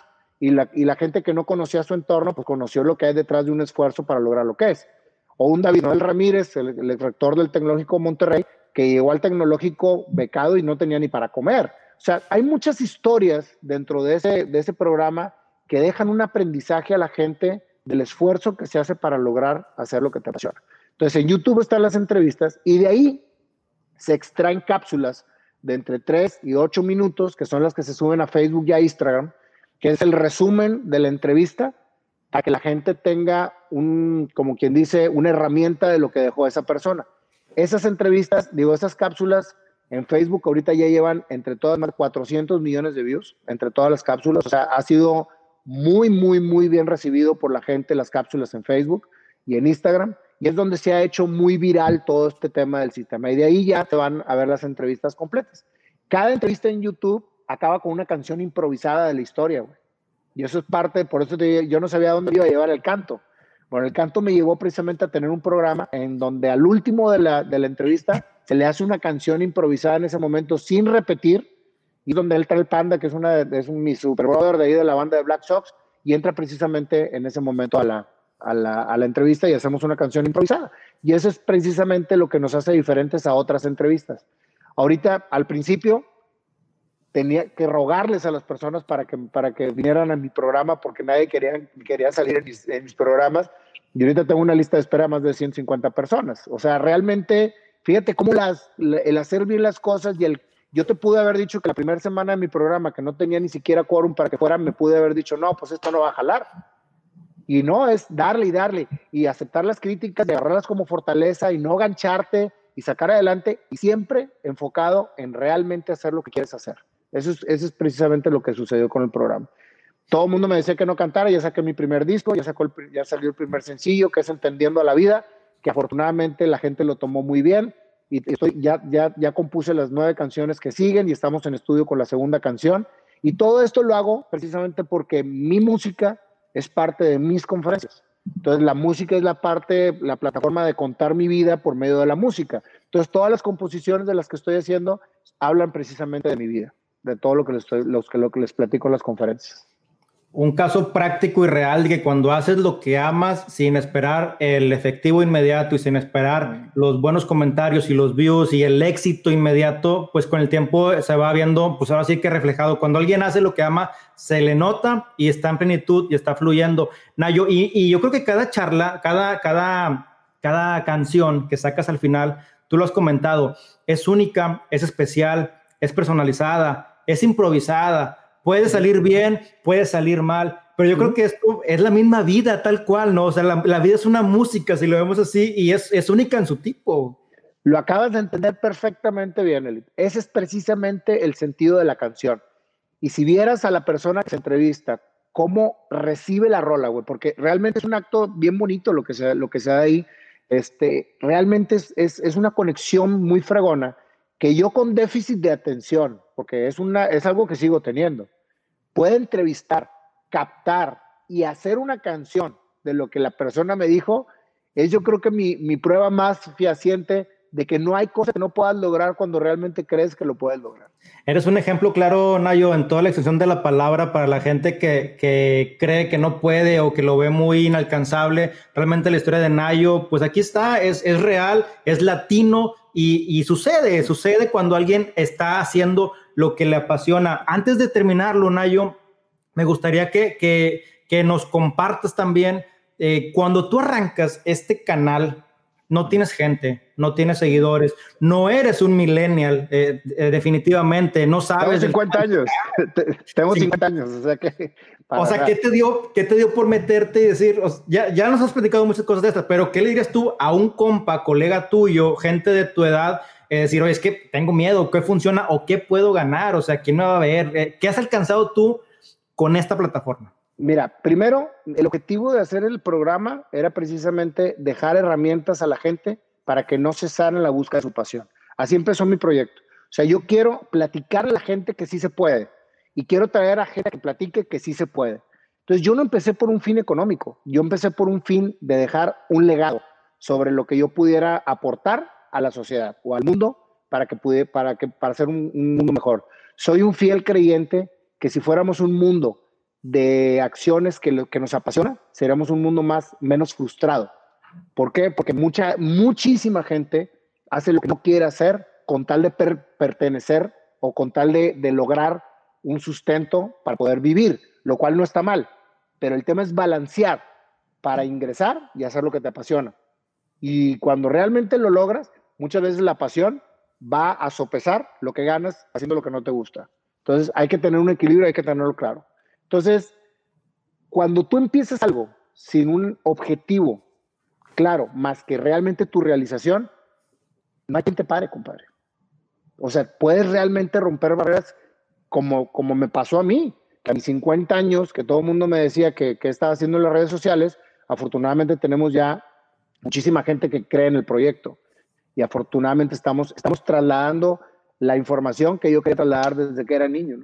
y la, y la gente que no conocía su entorno, pues conoció lo que hay detrás de un esfuerzo para lograr lo que es. O un David Noel Ramírez, el, el rector del Tecnológico Monterrey, que llegó al Tecnológico becado y no tenía ni para comer. O sea, hay muchas historias dentro de ese, de ese programa que dejan un aprendizaje a la gente del esfuerzo que se hace para lograr hacer lo que te apasiona. Entonces en YouTube están las entrevistas y de ahí se extraen cápsulas de entre 3 y 8 minutos, que son las que se suben a Facebook y a Instagram, que es el resumen de la entrevista para que la gente tenga un, como quien dice, una herramienta de lo que dejó esa persona. Esas entrevistas, digo, esas cápsulas en Facebook ahorita ya llevan entre todas más 400 millones de views, entre todas las cápsulas. O sea, ha sido muy, muy, muy bien recibido por la gente las cápsulas en Facebook y en Instagram y es donde se ha hecho muy viral todo este tema del sistema. Y de ahí ya te van a ver las entrevistas completas. Cada entrevista en YouTube acaba con una canción improvisada de la historia, güey. Y eso es parte, por eso yo no sabía dónde iba a llevar el canto. Bueno, el canto me llevó precisamente a tener un programa en donde al último de la, entrevista se le hace una canción improvisada en ese momento sin repetir, y donde él trae el panda, que es, una, es un, mi super brother de ahí de la banda de Black Sox, y entra precisamente en ese momento a la, a la, entrevista y hacemos una canción improvisada. Y eso es precisamente lo que nos hace diferentes a otras entrevistas. Ahorita, al principio, tenía que rogarles a las personas para que, para que vinieran a mi programa porque nadie quería, quería salir en mis, programas. Y ahorita tengo una lista de espera más de 150 personas. O sea, realmente, fíjate cómo las, el hacer bien las cosas y el yo te pude haber dicho que la primera semana de mi programa, que no tenía ni siquiera quórum para que fuera, me pude haber dicho, no, pues esto no va a jalar. Y no, es darle y darle y aceptar las críticas y agarrarlas como fortaleza y no gancharte y sacar adelante y siempre enfocado en realmente hacer lo que quieres hacer. Eso es, eso es precisamente lo que sucedió con el programa. Todo el mundo me decía que no cantara, ya saqué mi primer disco, ya, sacó ya salió el primer sencillo, que es Entendiendo a la Vida, que afortunadamente la gente lo tomó muy bien y estoy, ya, ya, ya compuse las nueve canciones que siguen y estamos en estudio con la segunda canción. Y todo esto lo hago precisamente porque mi música es parte de mis conferencias. Entonces, la música es la parte, la plataforma de contar mi vida por medio de la música. Entonces, todas las composiciones de las que estoy haciendo hablan precisamente de mi vida, de todo lo que les, estoy, lo que les platico en las conferencias un caso práctico y real de que cuando haces lo que amas sin esperar el efectivo inmediato y sin esperar los buenos comentarios y los views y el éxito inmediato, pues con el tiempo se va viendo, pues ahora sí que reflejado. Cuando alguien hace lo que ama, se le nota y está en plenitud y está fluyendo. Nayo, y, y yo creo que cada charla, cada, cada, cada canción que sacas al final, tú lo has comentado, es única, es especial, es personalizada, es improvisada Puede salir bien, puede salir mal, pero yo creo que esto es la misma vida tal cual, ¿no? O sea, la, vida es una música, si lo vemos así, y es, es única en su tipo. Lo acabas de entender perfectamente bien, Eli. Ese es precisamente el sentido de la canción. Y si vieras a la persona que se entrevista, cómo recibe la rola, güey, porque realmente es un acto bien bonito lo que se, lo que se da ahí. Este, realmente es, es, es una conexión muy fregona que yo con déficit de atención, porque es, una, es algo que sigo teniendo, puede entrevistar, captar y hacer una canción de lo que la persona me dijo, es yo creo que mi, mi prueba más fehaciente de que no hay cosa que no puedas lograr cuando realmente crees que lo puedes lograr. Eres un ejemplo claro, Nayo, en toda la extensión de la palabra para la gente que, que, cree que no puede o que lo ve muy inalcanzable. Realmente la historia de Nayo, pues aquí está, es, es real, es latino y, y, sucede, sucede cuando alguien está haciendo lo que le apasiona. Antes de terminarlo, Nayo, me gustaría que, que, que nos compartas también, eh, cuando tú arrancas este canal, no tienes gente, no tienes seguidores, no eres un millennial, eh, eh, definitivamente, no sabes. Tengo 50 años, (laughs) tengo 50 años, o sea que... O sea, ¿qué te, dio, ¿qué te dio por meterte y decir, ya, ya nos has platicado muchas cosas de estas, pero ¿qué le dirías tú a un compa, colega tuyo, gente de tu edad, decir, oye, es que tengo miedo, ¿qué funciona o qué puedo ganar? O sea, ¿quién me va a ver? Eh, ¿Qué has alcanzado tú con esta plataforma? Mira, primero, el objetivo de hacer el programa era precisamente dejar herramientas a la gente para que no cesaran la búsqueda de su pasión. Así empezó mi proyecto. O sea, yo quiero platicar a la gente que sí se puede y quiero traer a gente que platique que sí se puede. Entonces, yo no empecé por un fin económico, yo empecé por un fin de dejar un legado sobre lo que yo pudiera aportar a la sociedad o al mundo para que pudiera, para que para hacer un, mundo mejor. Soy un fiel creyente que si fuéramos un mundo de acciones que, que nos apasiona, seríamos un mundo más menos frustrado. ¿Por qué? Porque mucha muchísima gente hace lo que no quiere hacer con tal de pertenecer o con tal de, de lograr un sustento para poder vivir, lo cual no está mal. Pero el tema es balancear para ingresar y hacer lo que te apasiona. Y cuando realmente lo logras, muchas veces la pasión va a sopesar lo que ganas haciendo lo que no te gusta. Entonces hay que tener un equilibrio, hay que tenerlo claro. Entonces, cuando tú empiezas algo sin un objetivo claro, más que realmente tu realización, no hay quien te pare, compadre. O sea, puedes realmente romper barreras como, como me pasó a mí, que a mis 50 años, que todo el mundo me decía que, que estaba haciendo en las redes sociales, afortunadamente tenemos ya muchísima gente que cree en el proyecto y afortunadamente estamos, estamos trasladando la información que yo quería trasladar desde que era niño.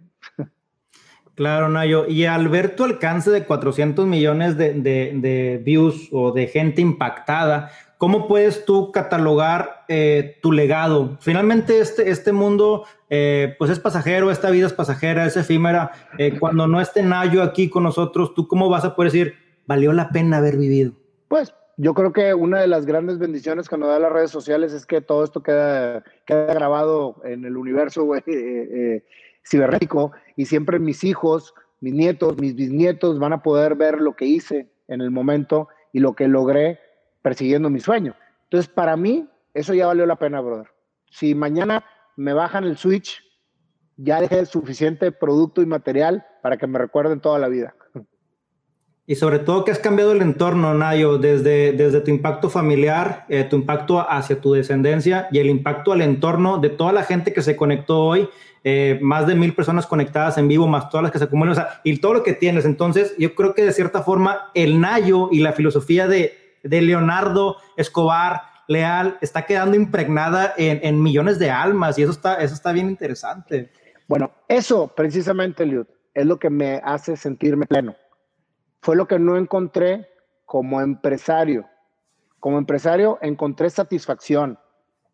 Claro, Nayo. Y al ver tu alcance de 400 millones de, views o de gente impactada, ¿cómo puedes tú catalogar eh, tu legado? Finalmente este, este mundo eh, pues es pasajero, esta vida es pasajera, es efímera. Eh, cuando no esté Nayo aquí con nosotros, ¿tú cómo vas a poder decir, valió la pena haber vivido? Pues yo creo que una de las grandes bendiciones que nos da las redes sociales es que todo esto queda, grabado en el universo (laughs) eh, eh, cibernético y siempre mis hijos, mis nietos, mis bisnietos van a poder ver lo que hice en el momento y lo que logré persiguiendo mi sueño. Entonces, para mí, eso ya valió la pena, brother. Si mañana me bajan el switch, ya dejé suficiente producto y material para que me recuerden toda la vida. Y sobre todo que has cambiado el entorno, Nayo, desde, desde tu impacto familiar, eh, tu impacto hacia tu descendencia y el impacto al entorno de toda la gente que se conectó hoy, eh, más de mil personas conectadas en vivo, más todas las que se acumulan, o sea, y todo lo que tienes. Entonces, yo creo que de cierta forma el Nayo y la filosofía de, Leonardo Escobar Leal está quedando impregnada en, en, millones de almas y eso está, eso está bien interesante. Bueno, eso precisamente, Liud, es lo que me hace sentirme pleno fue lo que no encontré como empresario. Como empresario encontré satisfacción,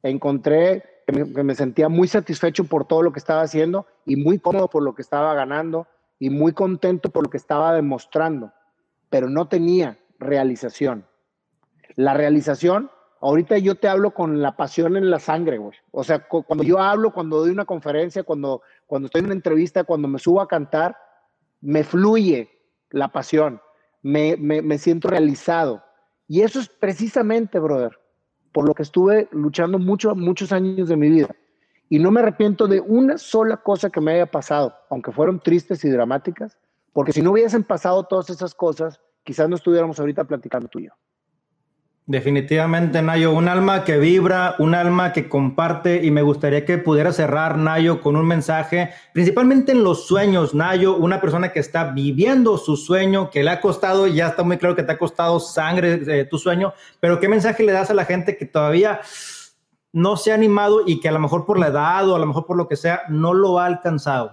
encontré que me, sentía muy satisfecho por todo lo que estaba haciendo y muy cómodo por lo que estaba ganando y muy contento por lo que estaba demostrando, pero no tenía realización. La realización, ahorita yo te hablo con la pasión en la sangre, güey. O sea, cuando yo hablo, cuando doy una conferencia, cuando, cuando estoy en una entrevista, cuando me subo a cantar, me fluye, la pasión, me, me, siento realizado. Y eso es precisamente, brother, por lo que estuve luchando mucho, muchos años de mi vida. Y no me arrepiento de una sola cosa que me haya pasado, aunque fueron tristes y dramáticas, porque si no hubiesen pasado todas esas cosas, quizás no estuviéramos ahorita platicando tú y yo. Definitivamente, Nayo, un alma que vibra, un alma que comparte y me gustaría que pudiera cerrar, Nayo, con un mensaje, principalmente en los sueños, Nayo, una persona que está viviendo su sueño, que le ha costado, ya está muy claro que te ha costado sangre de tu sueño, pero ¿qué mensaje le das a la gente que todavía no se ha animado y que a lo mejor por la edad o a lo mejor por lo que sea no lo ha alcanzado?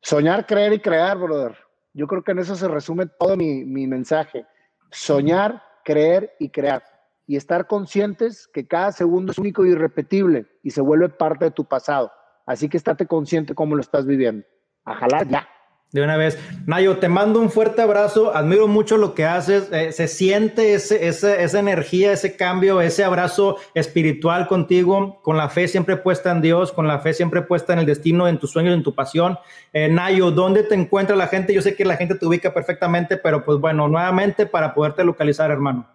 Soñar, creer y crear, brother. Yo creo que en eso se resume todo mi, mi mensaje. Soñar, creer y crear. Y estar conscientes que cada segundo es único y irrepetible y se vuelve parte de tu pasado. Así que estate consciente cómo lo estás viviendo. A jalar ya. De una vez. Nayo, te mando un fuerte abrazo. Admiro mucho lo que haces. Eh, se siente ese, esa energía, ese cambio, ese abrazo espiritual contigo, con la fe siempre puesta en Dios, con la fe siempre puesta en el destino, en tus sueños, en tu pasión. Eh, Nayo, ¿dónde te encuentra la gente? Yo sé que la gente te ubica perfectamente, pero pues bueno, nuevamente para poderte localizar, hermano.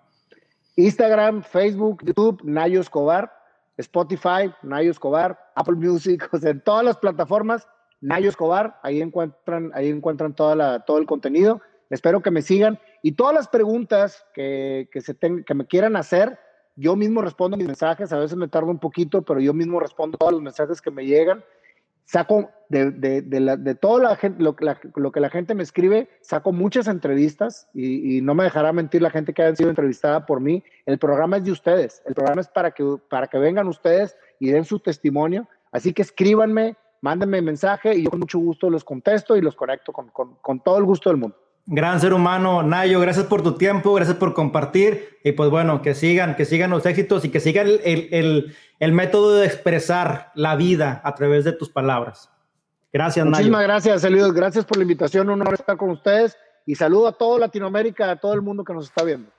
Instagram, Facebook, YouTube, Nayo Escobar, Spotify, Nayo Escobar, Apple Music, (laughs) o sea, en todas las plataformas Nayo Escobar, ahí encuentran, ahí encuentran toda la, todo el contenido. Espero que me sigan y todas las preguntas que, que se que me quieran hacer, yo mismo respondo mis mensajes, a veces me tardo un poquito, pero yo mismo respondo todos los mensajes que me llegan. Saco de, de, de, la, de todo la gente, lo, lo, que la gente me escribe, saco muchas entrevistas y, y, no me dejará mentir la gente que haya sido entrevistada por mí. El programa es de ustedes, el programa es para que, para que vengan ustedes y den su testimonio. Así que escríbanme, mándenme mensaje y yo con mucho gusto los contesto y los conecto con, con, con, todo el gusto del mundo. Gran ser humano, Nayo, gracias por tu tiempo, gracias por compartir y pues bueno, que sigan, que sigan los éxitos y que sigan el, el, el, método de expresar la vida a través de tus palabras. Gracias, Muchísimas gracias, Eliud. Gracias por la invitación. Un honor estar con ustedes y saludo a toda Latinoamérica, a todo el mundo que nos está viendo.